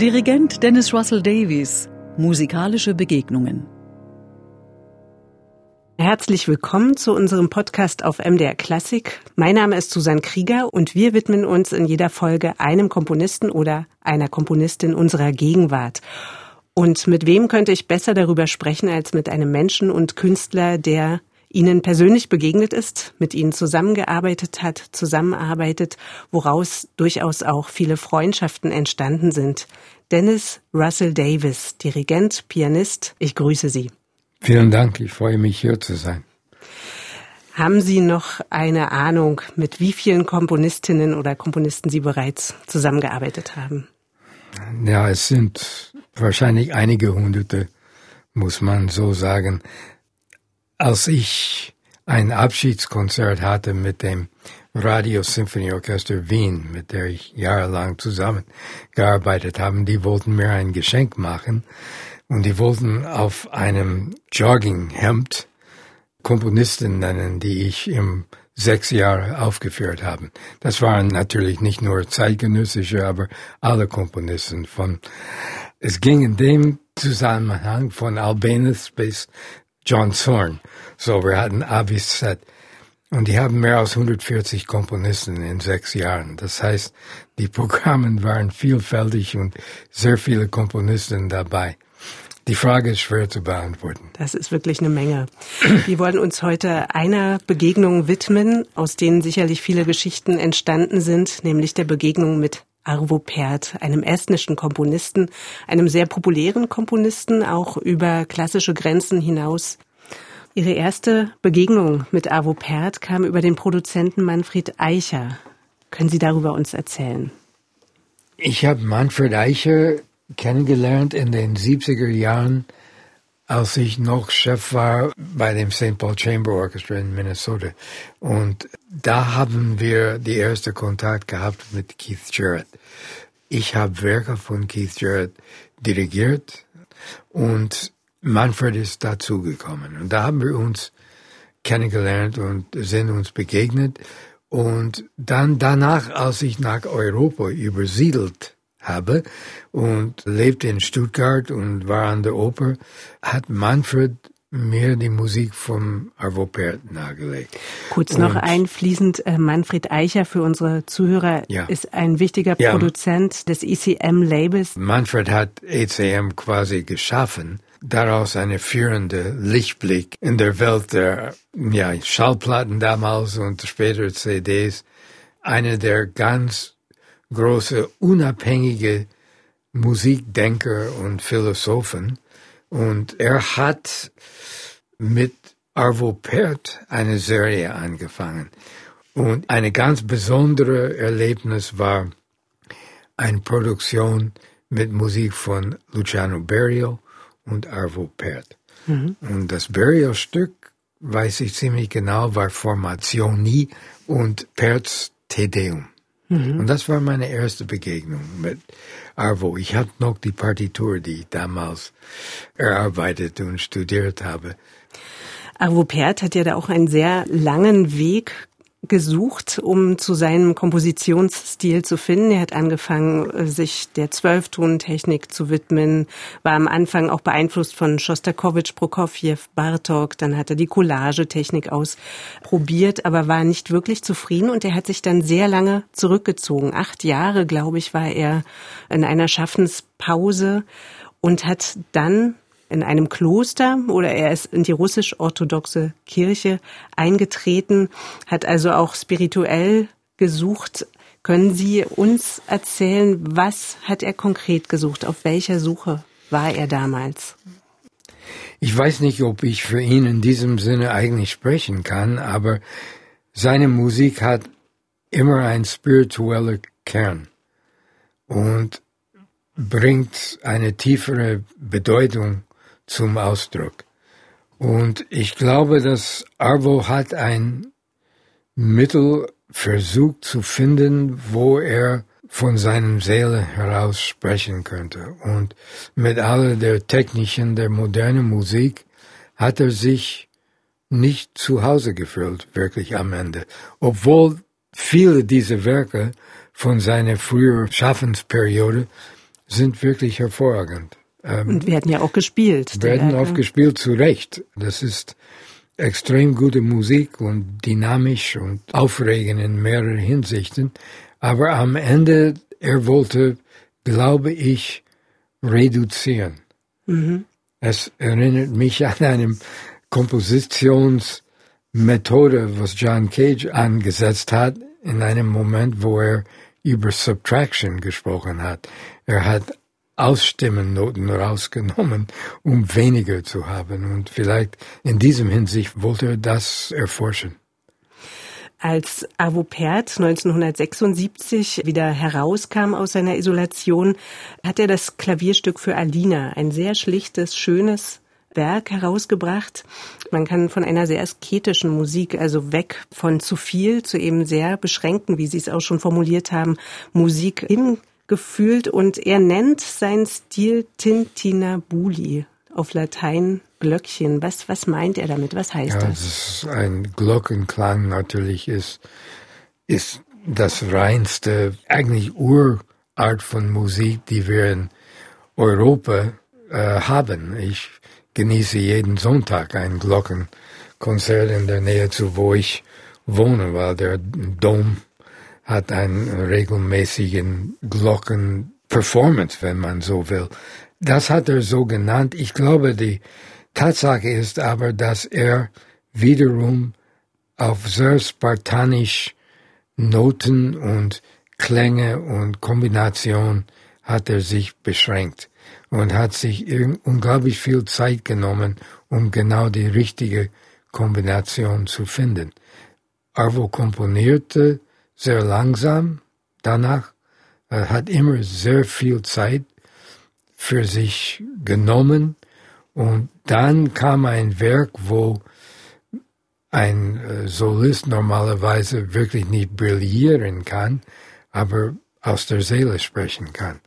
Dirigent Dennis Russell Davies. Musikalische Begegnungen. Herzlich willkommen zu unserem Podcast auf MDR Klassik. Mein Name ist Susanne Krieger und wir widmen uns in jeder Folge einem Komponisten oder einer Komponistin unserer Gegenwart. Und mit wem könnte ich besser darüber sprechen als mit einem Menschen und Künstler, der Ihnen persönlich begegnet ist, mit Ihnen zusammengearbeitet hat, zusammenarbeitet, woraus durchaus auch viele Freundschaften entstanden sind. Dennis Russell Davis, Dirigent, Pianist, ich grüße Sie. Vielen Dank, ich freue mich hier zu sein. Haben Sie noch eine Ahnung, mit wie vielen Komponistinnen oder Komponisten Sie bereits zusammengearbeitet haben? Ja, es sind wahrscheinlich einige Hunderte, muss man so sagen. Als ich ein Abschiedskonzert hatte mit dem Radio Symphony Orchester Wien, mit der ich jahrelang zusammengearbeitet habe, die wollten mir ein Geschenk machen und die wollten auf einem Jogginghemd Komponisten nennen, die ich im sechs Jahre aufgeführt habe. Das waren natürlich nicht nur zeitgenössische, aber alle Komponisten von, es ging in dem Zusammenhang von Albanus bis John Zorn. So, wir hatten Avis Set. Und die haben mehr als 140 Komponisten in sechs Jahren. Das heißt, die Programme waren vielfältig und sehr viele Komponisten dabei. Die Frage ist schwer zu beantworten. Das ist wirklich eine Menge. Wir wollen uns heute einer Begegnung widmen, aus denen sicherlich viele Geschichten entstanden sind, nämlich der Begegnung mit Arvo Pärt, einem estnischen Komponisten, einem sehr populären Komponisten, auch über klassische Grenzen hinaus. Ihre erste Begegnung mit Arvo Pärt kam über den Produzenten Manfred Eicher. Können Sie darüber uns erzählen? Ich habe Manfred Eicher kennengelernt in den 70er Jahren, als ich noch Chef war bei dem St. Paul Chamber Orchestra in Minnesota. Und da haben wir die erste Kontakt gehabt mit Keith Jarrett. Ich habe Werke von Keith Jarrett dirigiert und Manfred ist dazugekommen. Und da haben wir uns kennengelernt und sind uns begegnet. Und dann danach, als ich nach Europa übersiedelt habe und lebte in Stuttgart und war an der Oper, hat Manfred mir die Musik vom Arvo Pärt nahegelegt. Kurz und noch einfließend, äh, Manfred Eicher für unsere Zuhörer ja. ist ein wichtiger ja. Produzent des ECM-Labels. Manfred hat ECM quasi geschaffen, daraus eine führende Lichtblick in der Welt der ja, Schallplatten damals und später CDs, eine der ganz große unabhängige Musikdenker und Philosophen. Und er hat mit Arvo Pärt eine Serie angefangen. Und eine ganz besondere Erlebnis war eine Produktion mit Musik von Luciano Berio und Arvo Pärt. Mhm. Und das Berio-Stück, weiß ich ziemlich genau, war Formationi und Perts Te Deum. Mhm. Und das war meine erste Begegnung mit Arvo. Ich hatte noch die Partitur, die ich damals erarbeitet und studiert habe. Arvo Pärt hat ja da auch einen sehr langen Weg gesucht, um zu seinem Kompositionsstil zu finden. Er hat angefangen, sich der Zwölftontechnik zu widmen, war am Anfang auch beeinflusst von Schostakowitsch, Prokofjew, Bartok. Dann hat er die Collagetechnik ausprobiert, aber war nicht wirklich zufrieden und er hat sich dann sehr lange zurückgezogen. Acht Jahre, glaube ich, war er in einer Schaffenspause und hat dann in einem Kloster oder er ist in die russisch-orthodoxe Kirche eingetreten, hat also auch spirituell gesucht. Können Sie uns erzählen, was hat er konkret gesucht? Auf welcher Suche war er damals? Ich weiß nicht, ob ich für ihn in diesem Sinne eigentlich sprechen kann, aber seine Musik hat immer einen spirituellen Kern und bringt eine tiefere Bedeutung zum Ausdruck. Und ich glaube, dass Arvo hat ein Mittel versucht zu finden, wo er von seinem Seele heraus sprechen könnte. Und mit all der technischen, der modernen Musik hat er sich nicht zu Hause gefühlt, wirklich am Ende. Obwohl viele dieser Werke von seiner früheren Schaffensperiode sind wirklich hervorragend. Ähm, und werden ja auch gespielt. Werden oft gespielt, zu Recht. Das ist extrem gute Musik und dynamisch und aufregend in mehreren Hinsichten. Aber am Ende, er wollte, glaube ich, reduzieren. Mhm. Es erinnert mich an eine Kompositionsmethode, was John Cage angesetzt hat, in einem Moment, wo er über Subtraction gesprochen hat. Er hat Ausstimmennoten rausgenommen, um weniger zu haben. Und vielleicht in diesem Hinsicht wollte er das erforschen. Als Arvo Pärt 1976 wieder herauskam aus seiner Isolation, hat er das Klavierstück für Alina, ein sehr schlichtes, schönes Werk herausgebracht. Man kann von einer sehr asketischen Musik, also weg von zu viel zu eben sehr beschränkten, wie Sie es auch schon formuliert haben, Musik hingefühlt. Und er nennt seinen Stil Tintinabuli auf Latein Glöckchen. Was, was meint er damit? Was heißt ja, das? das ein Glockenklang natürlich ist, ist das reinste, eigentlich Urart von Musik, die wir in Europa äh, haben. Ich genieße jeden Sonntag ein Glockenkonzert in der Nähe zu, wo ich wohne, weil der Dom hat einen regelmäßigen Glockenperformance, wenn man so will. Das hat er so genannt. Ich glaube, die Tatsache ist aber, dass er wiederum auf sehr spartanisch Noten und Klänge und Kombination hat er sich beschränkt und hat sich unglaublich viel Zeit genommen, um genau die richtige Kombination zu finden. Arvo komponierte sehr langsam danach, er hat immer sehr viel Zeit für sich genommen und dann kam ein Werk, wo ein äh, Solist normalerweise wirklich nicht brillieren kann, aber aus der Seele sprechen kann.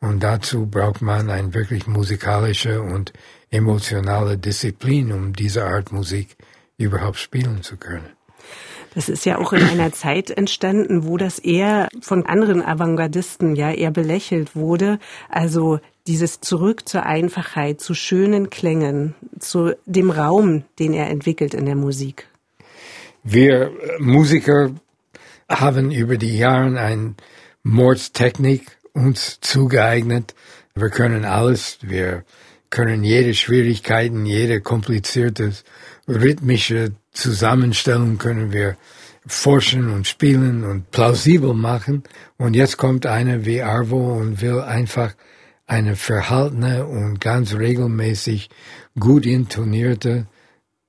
Und dazu braucht man eine wirklich musikalische und emotionale Disziplin, um diese Art Musik überhaupt spielen zu können. Das ist ja auch in einer Zeit entstanden, wo das eher von anderen Avantgardisten ja eher belächelt wurde. Also dieses Zurück zur Einfachheit, zu schönen Klängen, zu dem Raum, den er entwickelt in der Musik. Wir Musiker haben über die Jahre eine Mordstechnik uns zugeeignet. Wir können alles. Wir können jede Schwierigkeiten, jede komplizierte rhythmische Zusammenstellung können wir forschen und spielen und plausibel machen. Und jetzt kommt einer wie Arvo und will einfach eine verhaltene und ganz regelmäßig gut intonierte,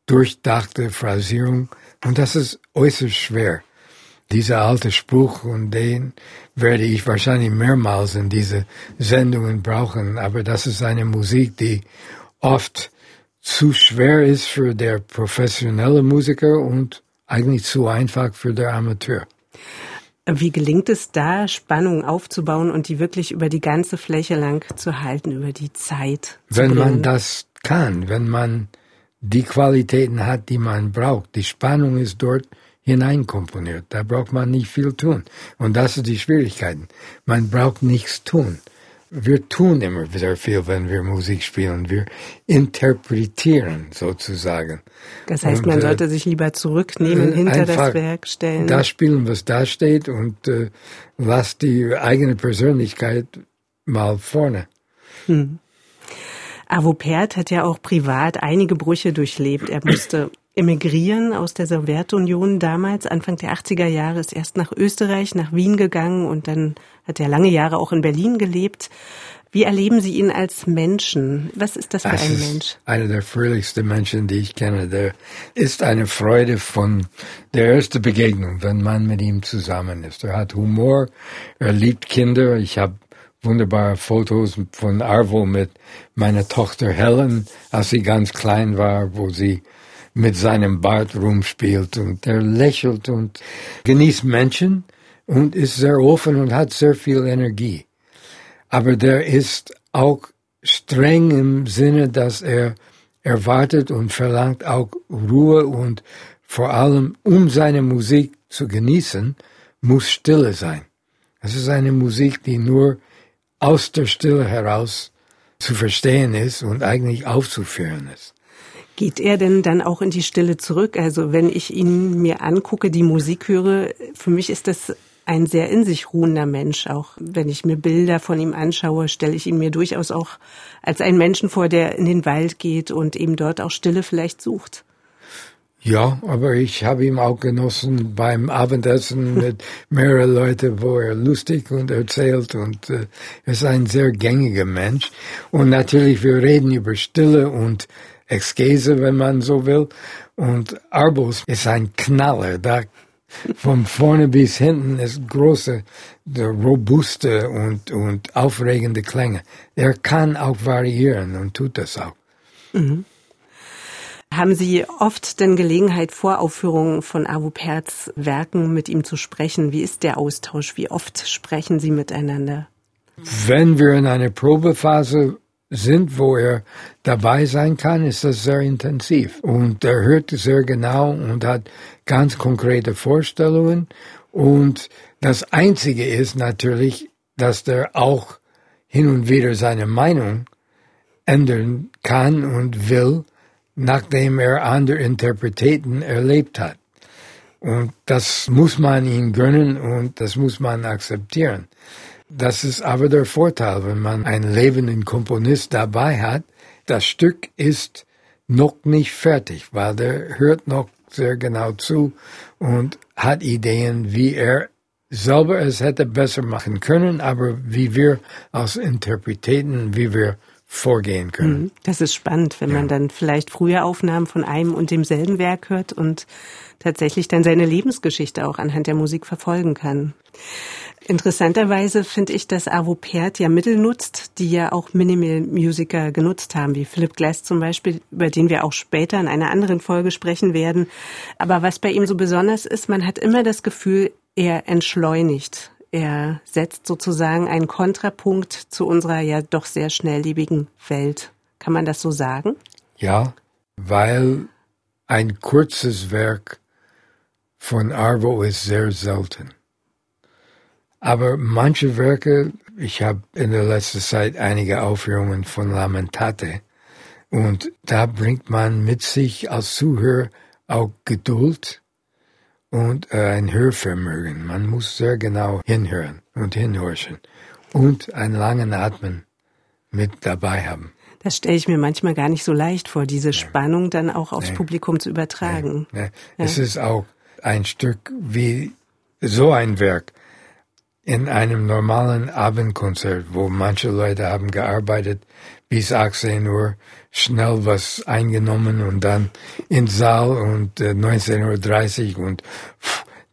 durchdachte Phrasierung. Und das ist äußerst schwer. Dieser alte Spruch, und den werde ich wahrscheinlich mehrmals in diese Sendungen brauchen, aber das ist eine Musik, die oft zu schwer ist für der professionelle Musiker und eigentlich zu einfach für der Amateur. Wie gelingt es da, Spannung aufzubauen und die wirklich über die ganze Fläche lang zu halten, über die Zeit? Wenn man das kann, wenn man die Qualitäten hat, die man braucht. Die Spannung ist dort hineinkomponiert. Da braucht man nicht viel tun. Und das ist die Schwierigkeiten. Man braucht nichts tun wir tun immer sehr viel, wenn wir Musik spielen. Wir interpretieren sozusagen. Das heißt, und, man äh, sollte sich lieber zurücknehmen, äh, hinter das Werk stellen. Das spielen, was da steht und äh, lass die eigene Persönlichkeit mal vorne. Hm. Avo Pärt hat ja auch privat einige Brüche durchlebt. Er musste emigrieren aus der Sowjetunion damals, Anfang der 80er Jahre, ist erst nach Österreich, nach Wien gegangen und dann hat er lange Jahre auch in Berlin gelebt. Wie erleben Sie ihn als Menschen? Was ist das für das ein Mensch? Einer der fröhlichsten Menschen, die ich kenne. Der ist eine Freude von der ersten Begegnung, wenn man mit ihm zusammen ist. Er hat Humor, er liebt Kinder. Ich habe wunderbare Fotos von Arvo mit meiner Tochter Helen, als sie ganz klein war, wo sie mit seinem Bart rumspielt und er lächelt und genießt Menschen und ist sehr offen und hat sehr viel Energie. Aber der ist auch streng im Sinne, dass er erwartet und verlangt auch Ruhe und vor allem, um seine Musik zu genießen, muss Stille sein. Es ist eine Musik, die nur aus der Stille heraus zu verstehen ist und eigentlich aufzuführen ist. Geht er denn dann auch in die Stille zurück? Also wenn ich ihn mir angucke, die Musik höre, für mich ist das ein sehr in sich ruhender Mensch. Auch wenn ich mir Bilder von ihm anschaue, stelle ich ihn mir durchaus auch als einen Menschen vor, der in den Wald geht und eben dort auch Stille vielleicht sucht. Ja, aber ich habe ihn auch genossen beim Abendessen mit mehreren Leuten, wo er lustig und erzählt und äh, er ist ein sehr gängiger Mensch. Und natürlich, wir reden über Stille und Exkese, wenn man so will. Und Arbus ist ein Knaller. Da von vorne bis hinten ist große, robuste und, und aufregende Klänge. Er kann auch variieren und tut das auch. Mhm. Haben Sie oft denn Gelegenheit, vor Aufführungen von Abu Perz Werken mit ihm zu sprechen? Wie ist der Austausch? Wie oft sprechen Sie miteinander? Wenn wir in einer Probephase sind, wo er dabei sein kann, ist das sehr intensiv. Und er hört sehr genau und hat ganz konkrete Vorstellungen. Und das Einzige ist natürlich, dass er auch hin und wieder seine Meinung ändern kann und will, nachdem er andere Interpreten erlebt hat. Und das muss man ihm gönnen und das muss man akzeptieren. Das ist aber der Vorteil, wenn man einen lebenden Komponist dabei hat. Das Stück ist noch nicht fertig, weil der hört noch sehr genau zu und hat Ideen, wie er selber es hätte besser machen können, aber wie wir als Interpreten, wie wir vorgehen können. Mhm. Das ist spannend, wenn ja. man dann vielleicht frühe Aufnahmen von einem und demselben Werk hört und tatsächlich dann seine Lebensgeschichte auch anhand der Musik verfolgen kann. Interessanterweise finde ich, dass Arvo Pärt ja Mittel nutzt, die ja auch Minimal-Musiker genutzt haben, wie Philip Glass zum Beispiel, über den wir auch später in einer anderen Folge sprechen werden. Aber was bei ihm so besonders ist, man hat immer das Gefühl, er entschleunigt. Er setzt sozusagen einen Kontrapunkt zu unserer ja doch sehr schnelllebigen Welt. Kann man das so sagen? Ja, weil ein kurzes Werk von Arvo ist sehr selten. Aber manche Werke, ich habe in der letzten Zeit einige Aufführungen von Lamentate und da bringt man mit sich als Zuhörer auch Geduld und äh, ein Hörvermögen. Man muss sehr genau hinhören und hinhorchen und einen langen Atmen mit dabei haben. Das stelle ich mir manchmal gar nicht so leicht vor, diese ja. Spannung dann auch aufs ja. Publikum zu übertragen. Ja. Es ist auch ein Stück wie so ein Werk in einem normalen Abendkonzert, wo manche Leute haben gearbeitet bis 18 Uhr, schnell was eingenommen und dann ins Saal und äh, 19.30 Uhr und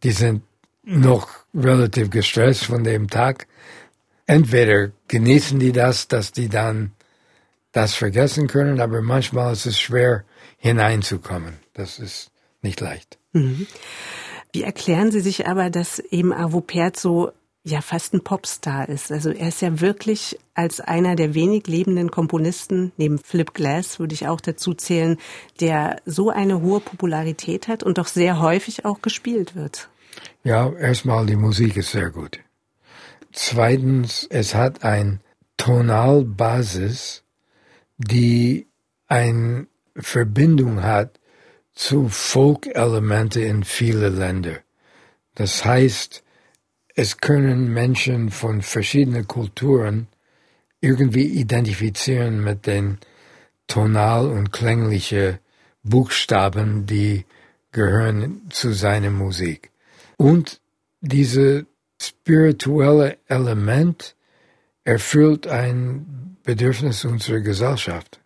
die sind noch relativ gestresst von dem Tag. Entweder genießen die das, dass die dann das vergessen können, aber manchmal ist es schwer hineinzukommen. Das ist nicht leicht. Mhm. Wie erklären Sie sich aber, dass eben Avo Pert so ja fast ein Popstar ist. Also er ist ja wirklich als einer der wenig lebenden Komponisten, neben Philip Glass würde ich auch dazu zählen, der so eine hohe Popularität hat und doch sehr häufig auch gespielt wird. Ja, erstmal die Musik ist sehr gut. Zweitens, es hat ein Tonalbasis, die eine Verbindung hat zu Folk-Elemente in viele Länder. Das heißt, es können Menschen von verschiedenen Kulturen irgendwie identifizieren mit den tonal und klänglichen Buchstaben, die gehören zu seiner Musik. Und diese spirituelle Element erfüllt ein Bedürfnis unserer Gesellschaft.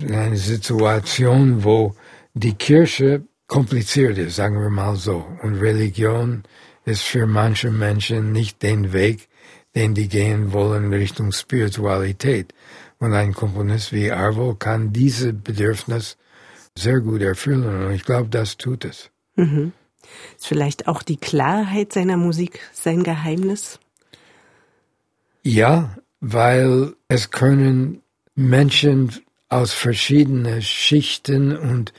In einer Situation, wo die Kirche kompliziert ist, sagen wir mal so, und Religion ist für manche Menschen nicht den Weg, den die gehen wollen Richtung Spiritualität. Und ein Komponist wie Arvo kann diese Bedürfnis sehr gut erfüllen und ich glaube, das tut es. Mhm. Ist vielleicht auch die Klarheit seiner Musik sein Geheimnis? Ja, weil es können Menschen aus verschiedenen Schichten und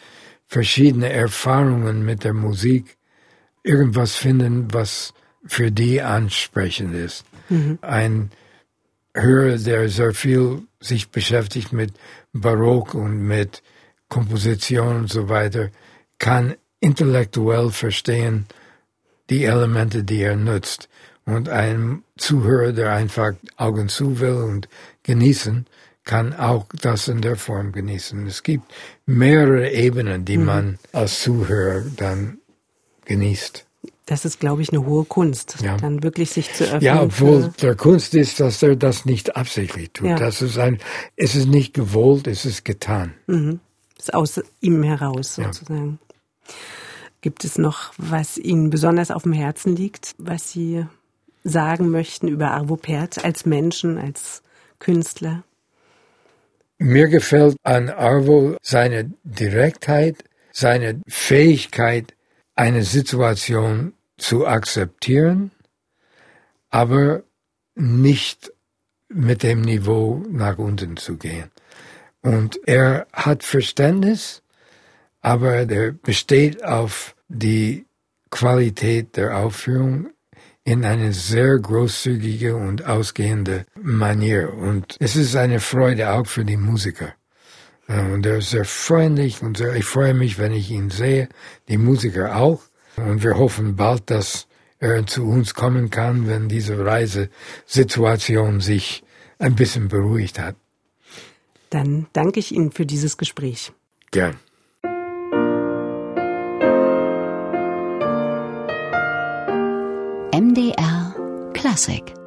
verschiedene Erfahrungen mit der Musik irgendwas finden, was für die ansprechend ist. Mhm. Ein höre, der sehr viel sich beschäftigt mit Barock und mit Komposition und so weiter, kann intellektuell verstehen die Elemente, die er nutzt. Und ein Zuhörer, der einfach Augen zu will und genießen, kann auch das in der Form genießen. Es gibt mehrere Ebenen, die mhm. man als Zuhörer dann genießt. Das ist, glaube ich, eine hohe Kunst, ja. dann wirklich sich zu öffnen. Ja, obwohl der Kunst ist, dass er das nicht absichtlich tut. Ja. Das ist ein, es ist nicht gewollt, es ist getan. Mhm. Es ist aus ihm heraus sozusagen. Ja. Gibt es noch, was Ihnen besonders auf dem Herzen liegt, was Sie sagen möchten über Arvo Pärt als Menschen, als Künstler? Mir gefällt an Arvo seine Direktheit, seine Fähigkeit, eine Situation zu akzeptieren, aber nicht mit dem Niveau nach unten zu gehen. Und er hat Verständnis, aber der besteht auf die Qualität der Aufführung in eine sehr großzügige und ausgehende Manier. Und es ist eine Freude auch für die Musiker. Und er ist sehr freundlich und sehr, ich freue mich, wenn ich ihn sehe, die Musiker auch. Und wir hoffen bald, dass er zu uns kommen kann, wenn diese Reisesituation sich ein bisschen beruhigt hat. Dann danke ich Ihnen für dieses Gespräch. Gern. MDR Classic